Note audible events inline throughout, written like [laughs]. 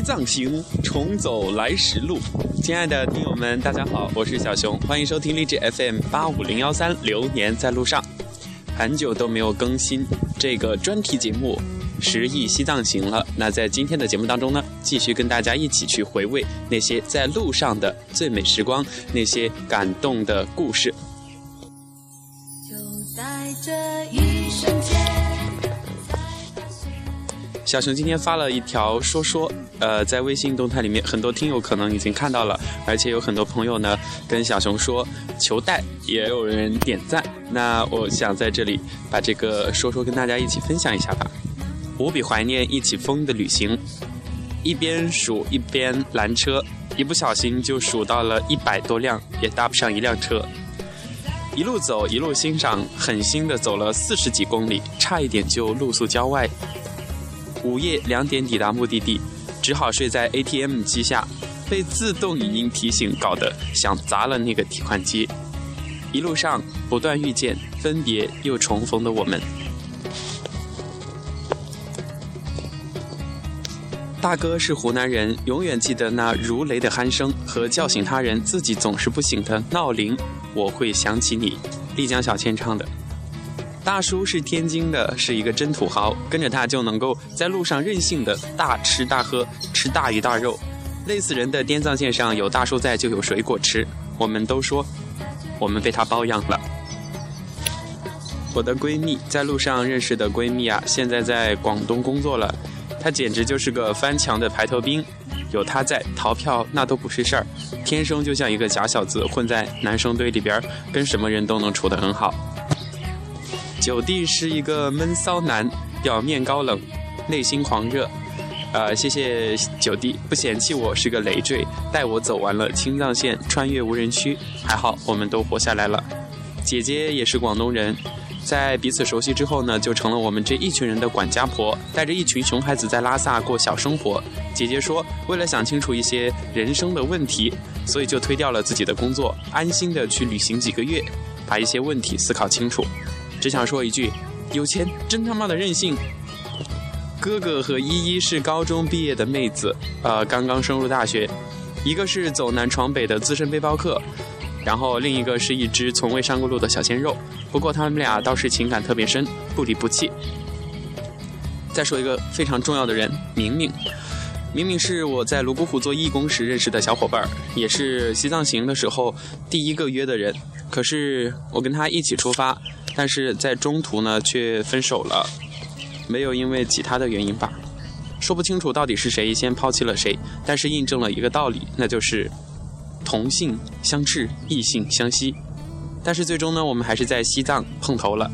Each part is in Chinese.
西藏行，重走来时路。亲爱的听友们，大家好，我是小熊，欢迎收听励志 FM 八五零幺三《流年在路上》。很久都没有更新这个专题节目《十亿西藏行》了。那在今天的节目当中呢，继续跟大家一起去回味那些在路上的最美时光，那些感动的故事。就在这一小熊今天发了一条说说，呃，在微信动态里面，很多听友可能已经看到了，而且有很多朋友呢跟小熊说求带，也有人点赞。那我想在这里把这个说说跟大家一起分享一下吧。无比怀念一起疯的旅行，一边数一边拦车，一不小心就数到了一百多辆，也搭不上一辆车。一路走一路欣赏，狠心的走了四十几公里，差一点就露宿郊外。午夜两点抵达目的地，只好睡在 ATM 机下，被自动语音提醒搞得想砸了那个提款机。一路上不断遇见分别又重逢的我们。大哥是湖南人，永远记得那如雷的鼾声和叫醒他人自己总是不醒的闹铃。我会想起你，丽江小倩唱的。大叔是天津的，是一个真土豪，跟着他就能够在路上任性的大吃大喝，吃大鱼大肉。累死人的滇藏线上有大叔在，就有水果吃。我们都说，我们被他包养了。我的闺蜜在路上认识的闺蜜啊，现在在广东工作了。她简直就是个翻墙的排头兵，有她在，逃票那都不是事儿。天生就像一个假小子，混在男生堆里边，跟什么人都能处得很好。九弟是一个闷骚男，表面高冷，内心狂热。呃，谢谢九弟不嫌弃我是个累赘，带我走完了青藏线，穿越无人区，还好我们都活下来了。姐姐也是广东人，在彼此熟悉之后呢，就成了我们这一群人的管家婆，带着一群熊孩子在拉萨过小生活。姐姐说，为了想清楚一些人生的问题，所以就推掉了自己的工作，安心的去旅行几个月，把一些问题思考清楚。只想说一句，有钱真他妈的任性。哥哥和依依是高中毕业的妹子，呃，刚刚升入大学，一个是走南闯北的资深背包客，然后另一个是一只从未上过路的小鲜肉。不过他们俩倒是情感特别深，不离不弃。再说一个非常重要的人，明明，明明是我在泸沽湖做义工时认识的小伙伴，也是西藏行的时候第一个约的人。可是我跟他一起出发。但是在中途呢，却分手了，没有因为其他的原因吧，说不清楚到底是谁先抛弃了谁。但是印证了一个道理，那就是同性相斥，异性相吸。但是最终呢，我们还是在西藏碰头了。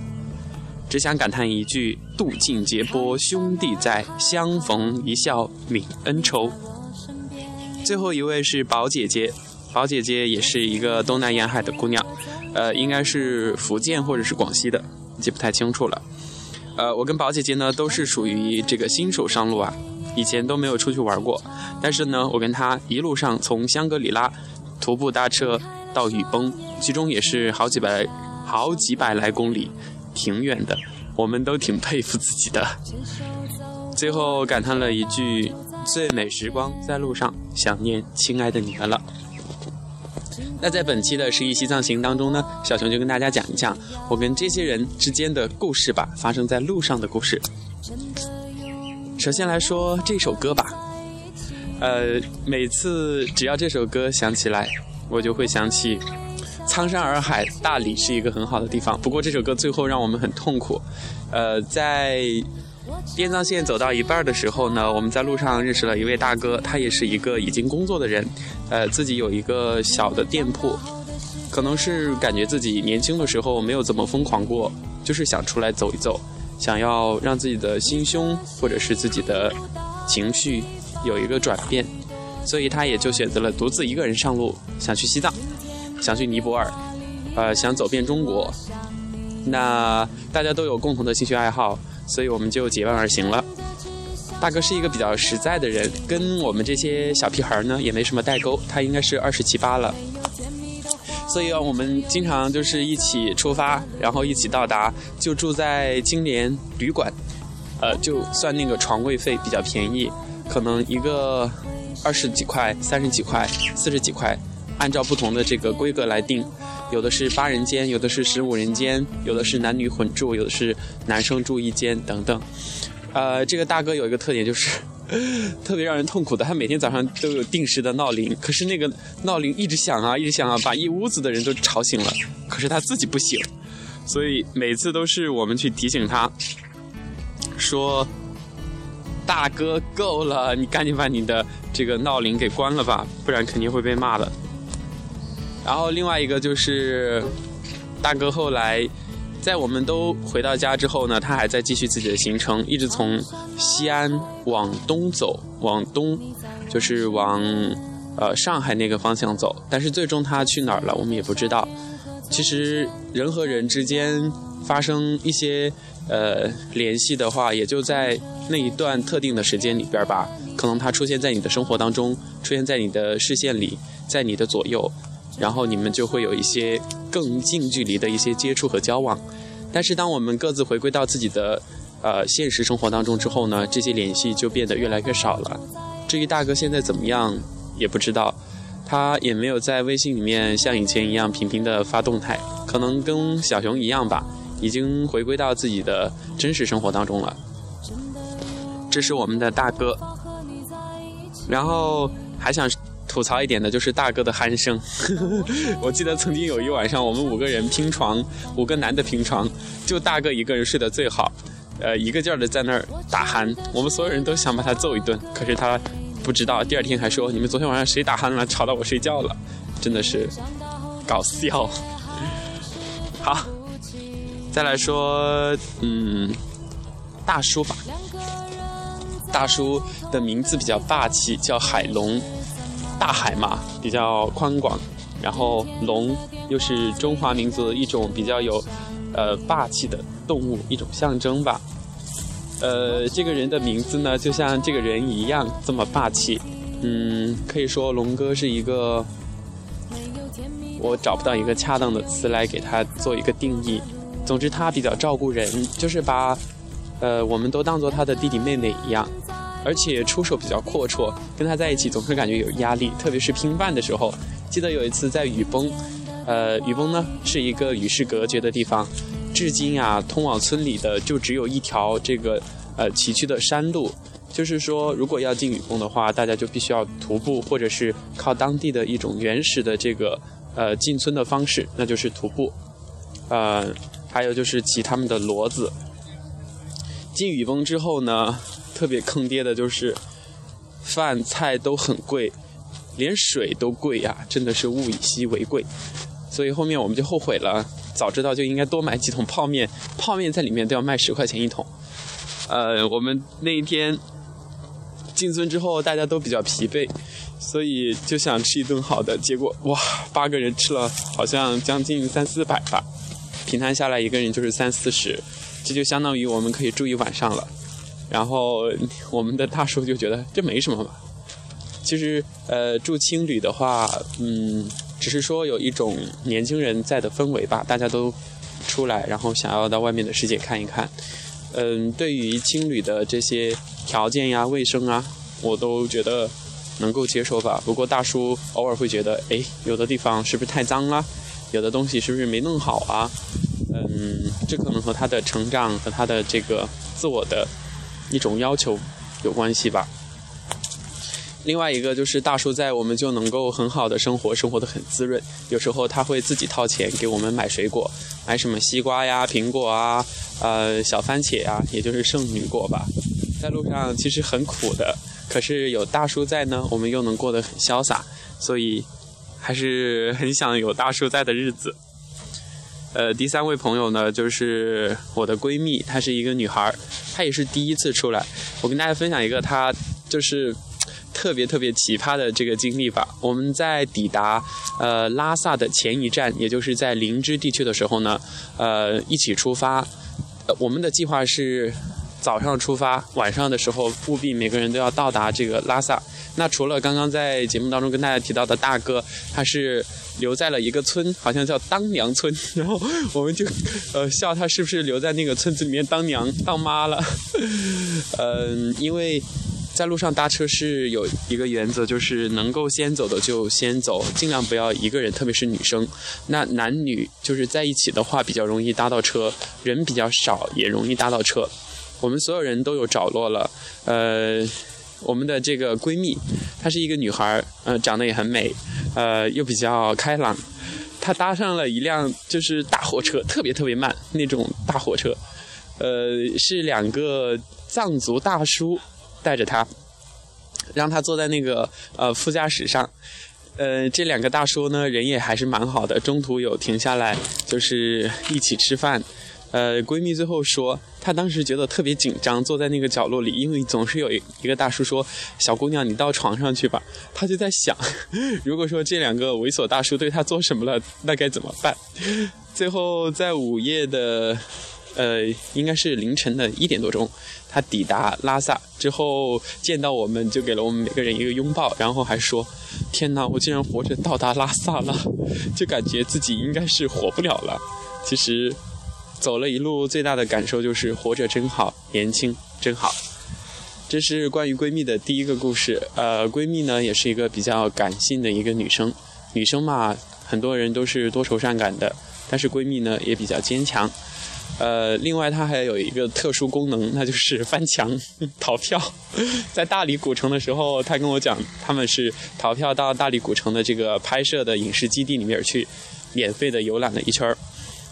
只想感叹一句：渡尽劫波兄弟在，相逢一笑泯恩仇。最后一位是宝姐姐，宝姐姐也是一个东南沿海的姑娘。呃，应该是福建或者是广西的，记不太清楚了。呃，我跟宝姐姐呢都是属于这个新手上路啊，以前都没有出去玩过。但是呢，我跟她一路上从香格里拉徒步搭车到雨崩，其中也是好几百好几百来公里，挺远的。我们都挺佩服自己的。最后感叹了一句：最美时光在路上，想念亲爱的你们了。那在本期的十一西藏行当中呢，小熊就跟大家讲一讲我跟这些人之间的故事吧，发生在路上的故事。首先来说这首歌吧，呃，每次只要这首歌响起来，我就会想起苍山洱海，大理是一个很好的地方。不过这首歌最后让我们很痛苦，呃，在。滇藏线走到一半的时候呢，我们在路上认识了一位大哥，他也是一个已经工作的人，呃，自己有一个小的店铺，可能是感觉自己年轻的时候没有怎么疯狂过，就是想出来走一走，想要让自己的心胸或者是自己的情绪有一个转变，所以他也就选择了独自一个人上路，想去西藏，想去尼泊尔，呃，想走遍中国。那大家都有共同的兴趣爱好。所以我们就结伴而行了。大哥是一个比较实在的人，跟我们这些小屁孩呢也没什么代沟。他应该是二十七八了，所以啊，我们经常就是一起出发，然后一起到达，就住在金莲旅馆，呃，就算那个床位费比较便宜，可能一个二十几块、三十几块、四十几块，按照不同的这个规格来定。有的是八人间，有的是十五人间，有的是男女混住，有的是男生住一间等等。呃，这个大哥有一个特点就是。[laughs] 特别让人痛苦的，他每天早上都有定时的闹铃，可是那个闹铃一直响啊，一直响啊，把一屋子的人都吵醒了，可是他自己不醒，所以每次都是我们去提醒他，说：“大哥，够了，你赶紧把你的这个闹铃给关了吧，不然肯定会被骂的。”然后另外一个就是大哥后来。在我们都回到家之后呢，他还在继续自己的行程，一直从西安往东走，往东就是往呃上海那个方向走。但是最终他去哪儿了，我们也不知道。其实人和人之间发生一些呃联系的话，也就在那一段特定的时间里边吧。可能他出现在你的生活当中，出现在你的视线里，在你的左右。然后你们就会有一些更近距离的一些接触和交往，但是当我们各自回归到自己的呃现实生活当中之后呢，这些联系就变得越来越少了。至于大哥现在怎么样，也不知道，他也没有在微信里面像以前一样频频的发动态，可能跟小熊一样吧，已经回归到自己的真实生活当中了。这是我们的大哥，然后还想。吐槽一点的就是大哥的鼾声，[laughs] [laughs] 我记得曾经有一晚上，我们五个人拼床，五个男的拼床，就大哥一个人睡得最好，呃，一个劲儿的在那儿打鼾，我们所有人都想把他揍一顿，可是他不知道，第二天还说你们昨天晚上谁打鼾了，吵到我睡觉了，真的是搞笑。好，再来说，嗯，大叔吧，大叔的名字比较霸气，叫海龙。大海嘛，比较宽广，然后龙又是中华民族的一种比较有，呃霸气的动物，一种象征吧。呃，这个人的名字呢，就像这个人一样这么霸气。嗯，可以说龙哥是一个，我找不到一个恰当的词来给他做一个定义。总之，他比较照顾人，就是把，呃，我们都当做他的弟弟妹妹一样。而且出手比较阔绰，跟他在一起总是感觉有压力，特别是拼饭的时候。记得有一次在雨崩，呃，雨崩呢是一个与世隔绝的地方，至今啊，通往村里的就只有一条这个呃崎岖的山路。就是说，如果要进雨崩的话，大家就必须要徒步，或者是靠当地的一种原始的这个呃进村的方式，那就是徒步。呃，还有就是骑他们的骡子。进雨崩之后呢？特别坑爹的就是，饭菜都很贵，连水都贵呀，真的是物以稀为贵。所以后面我们就后悔了，早知道就应该多买几桶泡面，泡面在里面都要卖十块钱一桶。呃，我们那一天进村之后，大家都比较疲惫，所以就想吃一顿好的，结果哇，八个人吃了好像将近三四百吧，平摊下来一个人就是三四十，这就相当于我们可以住一晚上了。然后我们的大叔就觉得这没什么吧。其实，呃，住青旅的话，嗯，只是说有一种年轻人在的氛围吧，大家都出来，然后想要到外面的世界看一看。嗯，对于青旅的这些条件呀、卫生啊，我都觉得能够接受吧。不过大叔偶尔会觉得，哎，有的地方是不是太脏了？有的东西是不是没弄好啊？嗯，这可能和他的成长和他的这个自我的。一种要求有关系吧。另外一个就是大叔在，我们就能够很好的生活，生活的很滋润。有时候他会自己掏钱给我们买水果，买什么西瓜呀、苹果啊、呃小番茄啊，也就是圣女果吧。在路上其实很苦的，可是有大叔在呢，我们又能过得很潇洒，所以还是很想有大叔在的日子。呃，第三位朋友呢，就是我的闺蜜，她是一个女孩，她也是第一次出来。我跟大家分享一个她就是特别特别奇葩的这个经历吧。我们在抵达呃拉萨的前一站，也就是在林芝地区的时候呢，呃，一起出发。呃，我们的计划是早上出发，晚上的时候务必每个人都要到达这个拉萨。那除了刚刚在节目当中跟大家提到的大哥，他是。留在了一个村，好像叫当娘村，然后我们就，呃，笑他是不是留在那个村子里面当娘当妈了？嗯，因为在路上搭车是有一个原则，就是能够先走的就先走，尽量不要一个人，特别是女生。那男女就是在一起的话，比较容易搭到车，人比较少也容易搭到车。我们所有人都有着落了，呃，我们的这个闺蜜，她是一个女孩，呃，长得也很美，呃，又比较开朗。她搭上了一辆就是大货车，特别特别慢那种大货车，呃，是两个藏族大叔。带着她，让她坐在那个呃副驾驶上，呃，这两个大叔呢人也还是蛮好的，中途有停下来就是一起吃饭。呃，闺蜜最后说，她当时觉得特别紧张，坐在那个角落里，因为总是有一个大叔说：“小姑娘，你到床上去吧。”她就在想，[laughs] 如果说这两个猥琐大叔对她做什么了，那该怎么办？最后在午夜的。呃，应该是凌晨的一点多钟，她抵达拉萨之后，见到我们就给了我们每个人一个拥抱，然后还说：“天哪，我竟然活着到达拉萨了！”就感觉自己应该是活不了了。其实，走了一路最大的感受就是活着真好，年轻真好。这是关于闺蜜的第一个故事。呃，闺蜜呢也是一个比较感性的一个女生，女生嘛，很多人都是多愁善感的，但是闺蜜呢也比较坚强。呃，另外她还有一个特殊功能，那就是翻墙 [laughs] 逃票。在大理古城的时候，她跟我讲，他们是逃票到大理古城的这个拍摄的影视基地里面去，免费的游览了一圈儿。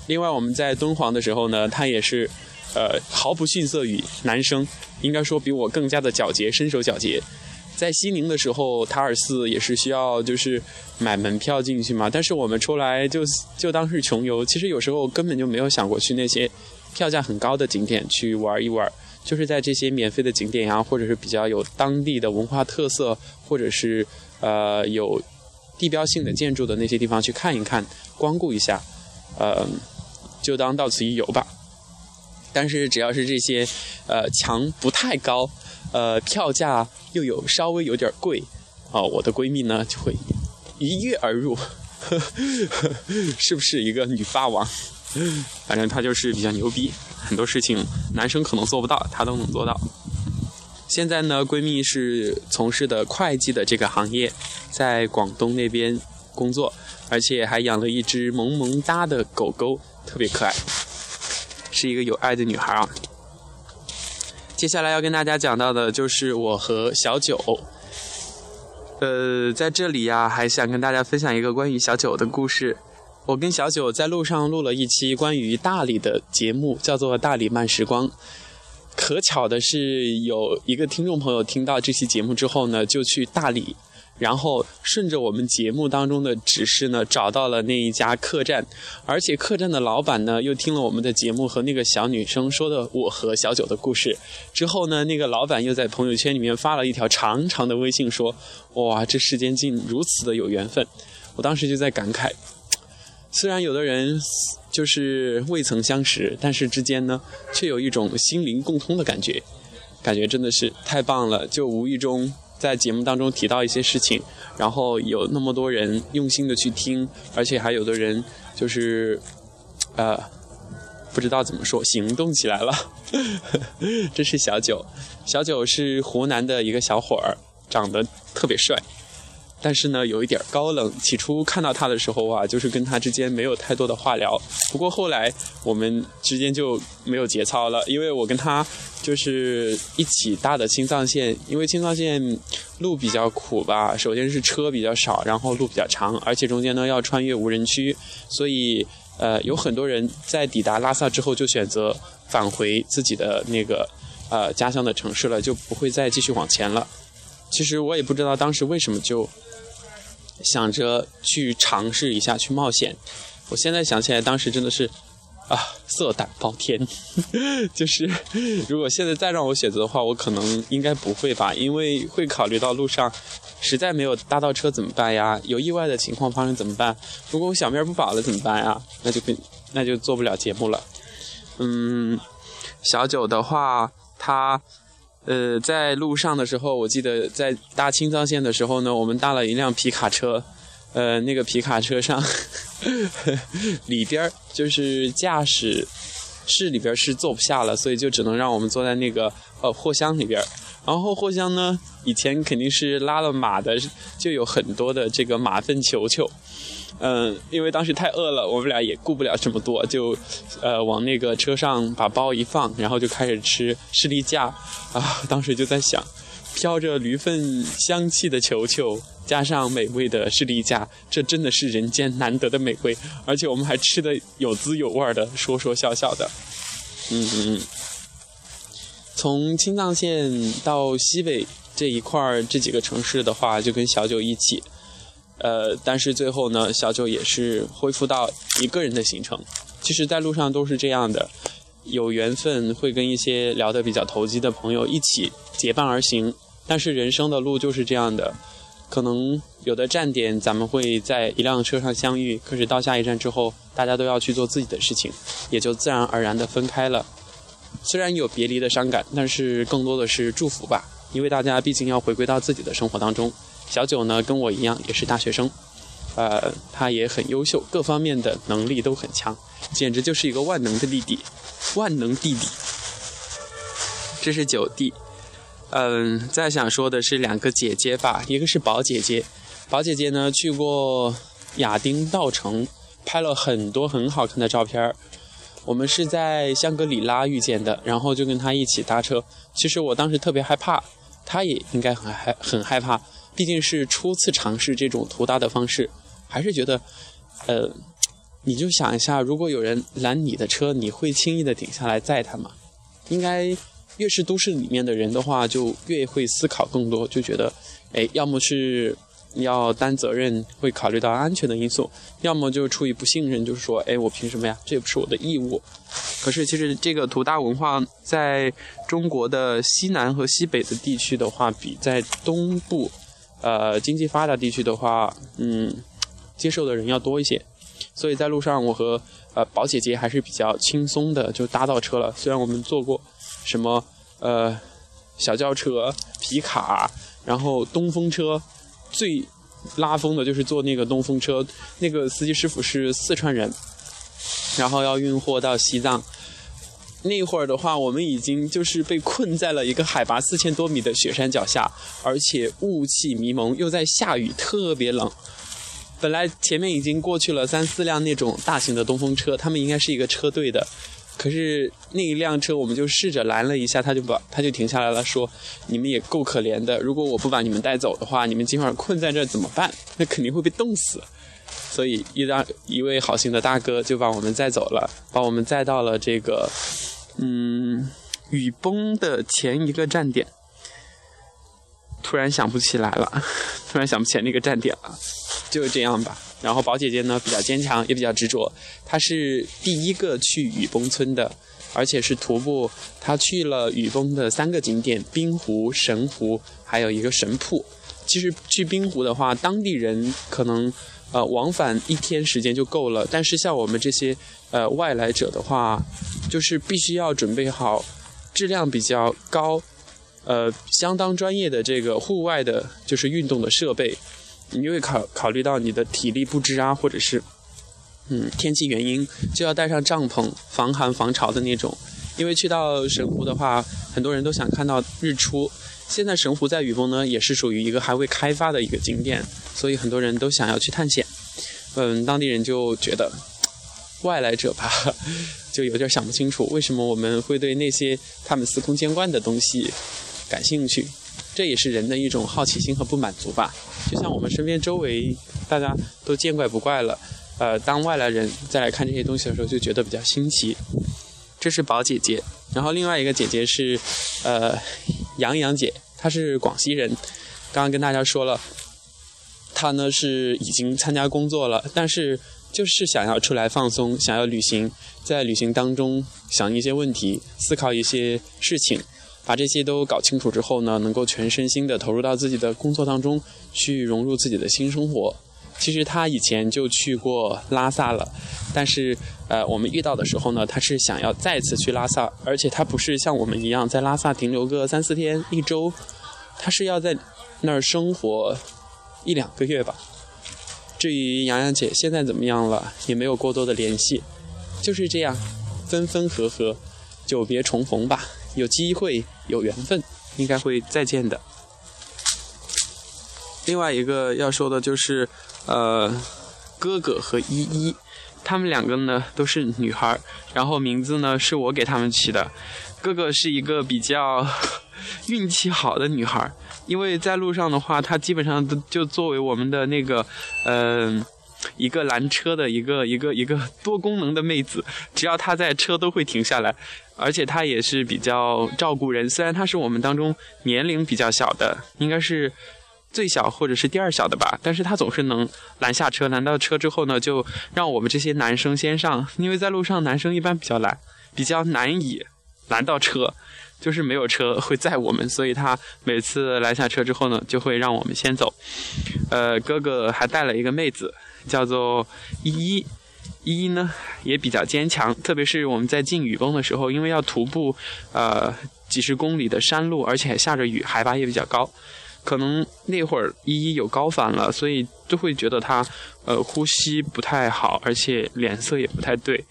另外我们在敦煌的时候呢，他也是，呃，毫不逊色于男生，应该说比我更加的皎洁，身手皎洁。在西宁的时候，塔尔寺也是需要就是买门票进去嘛。但是我们出来就就当是穷游，其实有时候根本就没有想过去那些票价很高的景点去玩一玩，就是在这些免费的景点呀，或者是比较有当地的文化特色，或者是呃有地标性的建筑的那些地方去看一看，光顾一下，呃，就当到此一游吧。但是只要是这些呃墙不太高。呃，票价又有稍微有点贵，哦，我的闺蜜呢就会一跃而入，[laughs] 是不是一个女霸王？反正她就是比较牛逼，很多事情男生可能做不到，她都能做到。现在呢，闺蜜是从事的会计的这个行业，在广东那边工作，而且还养了一只萌萌哒的狗狗，特别可爱，是一个有爱的女孩啊。接下来要跟大家讲到的就是我和小九。呃，在这里呀，还想跟大家分享一个关于小九的故事。我跟小九在路上录了一期关于大理的节目，叫做《大理慢时光》。可巧的是，有一个听众朋友听到这期节目之后呢，就去大理。然后顺着我们节目当中的指示呢，找到了那一家客栈，而且客栈的老板呢，又听了我们的节目和那个小女生说的我和小九的故事，之后呢，那个老板又在朋友圈里面发了一条长长的微信说：“哇，这世间竟如此的有缘分。”我当时就在感慨，虽然有的人就是未曾相识，但是之间呢，却有一种心灵共通的感觉，感觉真的是太棒了，就无意中。在节目当中提到一些事情，然后有那么多人用心的去听，而且还有的人就是，呃，不知道怎么说，行动起来了。[laughs] 这是小九，小九是湖南的一个小伙儿，长得特别帅。但是呢，有一点高冷。起初看到他的时候啊，就是跟他之间没有太多的话聊。不过后来我们之间就没有节操了，因为我跟他就是一起搭的青藏线。因为青藏线路比较苦吧，首先是车比较少，然后路比较长，而且中间呢要穿越无人区，所以呃有很多人在抵达拉萨之后就选择返回自己的那个呃家乡的城市了，就不会再继续往前了。其实我也不知道当时为什么就。想着去尝试一下，去冒险。我现在想起来，当时真的是啊，色胆包天。[laughs] 就是如果现在再让我选择的话，我可能应该不会吧，因为会考虑到路上实在没有搭到车怎么办呀？有意外的情况发生怎么办？如果我小命不保了怎么办呀？那就跟那就做不了节目了。嗯，小九的话，他。呃，在路上的时候，我记得在搭青藏线的时候呢，我们搭了一辆皮卡车，呃，那个皮卡车上 [laughs] 里边就是驾驶室里边是坐不下了，所以就只能让我们坐在那个呃货箱里边，然后货箱呢，以前肯定是拉了马的，就有很多的这个马粪球球。嗯，因为当时太饿了，我们俩也顾不了这么多，就呃往那个车上把包一放，然后就开始吃士力架啊。当时就在想，飘着驴粪香气的球球，加上美味的士力架，这真的是人间难得的美味。而且我们还吃的有滋有味的，说说笑笑的。嗯嗯。从青藏线到西北这一块儿，这几个城市的话，就跟小九一起。呃，但是最后呢，小九也是恢复到一个人的行程。其实，在路上都是这样的，有缘分会跟一些聊得比较投机的朋友一起结伴而行。但是人生的路就是这样的，可能有的站点咱们会在一辆车上相遇，可是到下一站之后，大家都要去做自己的事情，也就自然而然的分开了。虽然有别离的伤感，但是更多的是祝福吧，因为大家毕竟要回归到自己的生活当中。小九呢，跟我一样也是大学生，呃，他也很优秀，各方面的能力都很强，简直就是一个万能的弟弟，万能弟弟。这是九弟，嗯，再想说的是两个姐姐吧，一个是宝姐姐，宝姐姐呢去过亚丁稻城，拍了很多很好看的照片我们是在香格里拉遇见的，然后就跟她一起搭车。其实我当时特别害怕，她也应该很害很害怕。毕竟是初次尝试这种途搭的方式，还是觉得，呃，你就想一下，如果有人拦你的车，你会轻易的停下来载他吗？应该越是都市里面的人的话，就越会思考更多，就觉得，哎，要么是要担责任，会考虑到安全的因素；要么就出于不信任，就是说，哎，我凭什么呀？这也不是我的义务。可是其实这个途搭文化在中国的西南和西北的地区的话，比在东部。呃，经济发达地区的话，嗯，接受的人要多一些，所以在路上，我和呃宝姐姐还是比较轻松的就搭到车了。虽然我们坐过什么呃小轿车、皮卡，然后东风车，最拉风的就是坐那个东风车，那个司机师傅是四川人，然后要运货到西藏。那会儿的话，我们已经就是被困在了一个海拔四千多米的雪山脚下，而且雾气迷蒙，又在下雨，特别冷。本来前面已经过去了三四辆那种大型的东风车，他们应该是一个车队的。可是那一辆车，我们就试着拦了一下，他就把他就停下来了，说：“你们也够可怜的，如果我不把你们带走的话，你们今晚困在这怎么办？那肯定会被冻死。”所以一大一位好心的大哥就把我们载走了，把我们载到了这个。嗯，雨崩的前一个站点，突然想不起来了，[laughs] 突然想不起来那个站点了，就这样吧。然后宝姐姐呢比较坚强，也比较执着，她是第一个去雨崩村的，而且是徒步。她去了雨崩的三个景点：冰湖、神湖，还有一个神瀑。其实去冰湖的话，当地人可能呃往返一天时间就够了，但是像我们这些呃外来者的话。就是必须要准备好质量比较高、呃相当专业的这个户外的，就是运动的设备。你会考考虑到你的体力不支啊，或者是嗯天气原因，就要带上帐篷，防寒防潮的那种。因为去到神湖的话，很多人都想看到日出。现在神湖在雨崩呢，也是属于一个还未开发的一个景点，所以很多人都想要去探险。嗯，当地人就觉得外来者吧。[tsk] 就有点想不清楚，为什么我们会对那些他们司空见惯的东西感兴趣？这也是人的一种好奇心和不满足吧。就像我们身边周围大家都见怪不怪了，呃，当外来人再来看这些东西的时候，就觉得比较新奇。这是宝姐姐，然后另外一个姐姐是呃杨洋姐，她是广西人。刚刚跟大家说了，她呢是已经参加工作了，但是。就是想要出来放松，想要旅行，在旅行当中想一些问题，思考一些事情，把这些都搞清楚之后呢，能够全身心的投入到自己的工作当中，去融入自己的新生活。其实他以前就去过拉萨了，但是呃，我们遇到的时候呢，他是想要再次去拉萨，而且他不是像我们一样在拉萨停留个三四天、一周，他是要在那儿生活一两个月吧。至于洋洋姐现在怎么样了，也没有过多的联系，就是这样，分分合合，久别重逢吧，有机会有缘分，应该会再见的。另外一个要说的就是，呃，哥哥和依依，他们两个呢都是女孩，然后名字呢是我给他们起的。哥哥是一个比较 [laughs] 运气好的女孩，因为在路上的话，她基本上都就作为我们的那个，嗯，一个拦车的一个一个一个多功能的妹子，只要她在车都会停下来，而且她也是比较照顾人，虽然她是我们当中年龄比较小的，应该是。最小或者是第二小的吧，但是他总是能拦下车，拦到车之后呢，就让我们这些男生先上，因为在路上男生一般比较懒，比较难以拦到车，就是没有车会载我们，所以他每次拦下车之后呢，就会让我们先走。呃，哥哥还带了一个妹子，叫做依依，依依呢也比较坚强，特别是我们在进雨崩的时候，因为要徒步呃几十公里的山路，而且还下着雨，海拔也比较高。可能那会儿依依有高反了，所以就会觉得她，呃，呼吸不太好，而且脸色也不太对。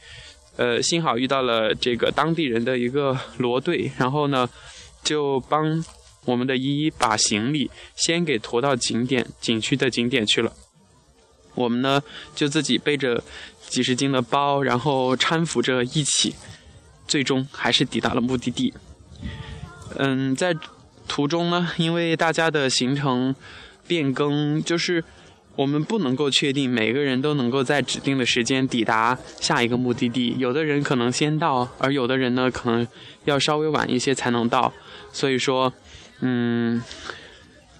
呃，幸好遇到了这个当地人的一个骡队，然后呢，就帮我们的依依把行李先给驮到景点景区的景点去了。我们呢就自己背着几十斤的包，然后搀扶着一起，最终还是抵达了目的地。嗯，在。途中呢，因为大家的行程变更，就是我们不能够确定每个人都能够在指定的时间抵达下一个目的地。有的人可能先到，而有的人呢，可能要稍微晚一些才能到。所以说，嗯，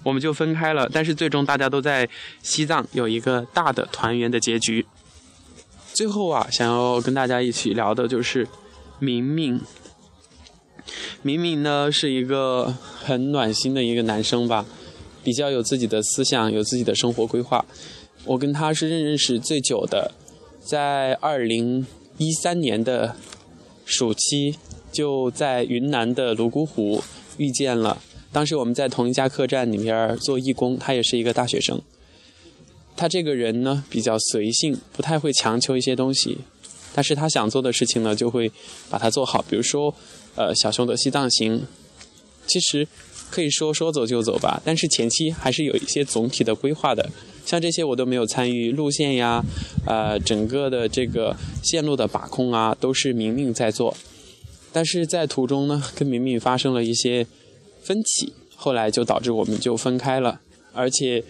我们就分开了。但是最终大家都在西藏有一个大的团圆的结局。最后啊，想要跟大家一起聊的就是明明。明明呢是一个很暖心的一个男生吧，比较有自己的思想，有自己的生活规划。我跟他是认识最久的，在二零一三年的暑期，就在云南的泸沽湖遇见了。当时我们在同一家客栈里面做义工，他也是一个大学生。他这个人呢比较随性，不太会强求一些东西，但是他想做的事情呢就会把它做好，比如说。呃，小熊的西藏行，其实可以说说走就走吧，但是前期还是有一些总体的规划的。像这些我都没有参与，路线呀，呃，整个的这个线路的把控啊，都是明明在做。但是在途中呢，[laughs] 跟明明发生了一些分歧，后来就导致我们就分开了。而且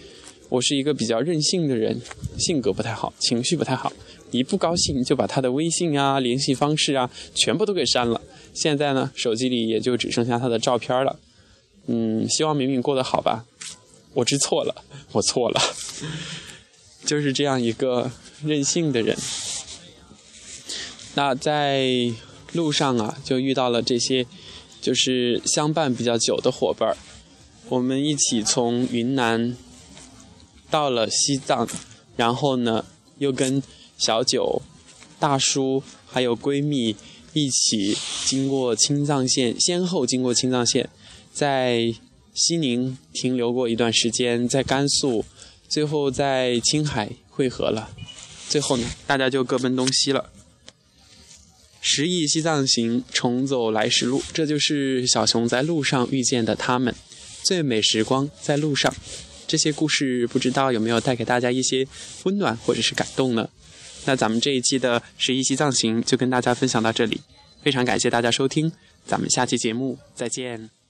我是一个比较任性的人，性格不太好，情绪不太好。一不高兴就把他的微信啊、联系方式啊全部都给删了。现在呢，手机里也就只剩下他的照片了。嗯，希望明明过得好吧。我知错了，[laughs] 我错了，[laughs] 就是这样一个任性的人。那在路上啊，就遇到了这些，就是相伴比较久的伙伴儿。我们一起从云南到了西藏，然后呢，又跟。小九、大叔还有闺蜜一起经过青藏线，先后经过青藏线，在西宁停留过一段时间，在甘肃，最后在青海汇合了。最后呢，大家就各奔东西了。十亿西藏行，重走来时路，这就是小熊在路上遇见的他们。最美时光在路上，这些故事不知道有没有带给大家一些温暖或者是感动呢？那咱们这一期的十一西藏行就跟大家分享到这里，非常感谢大家收听，咱们下期节目再见。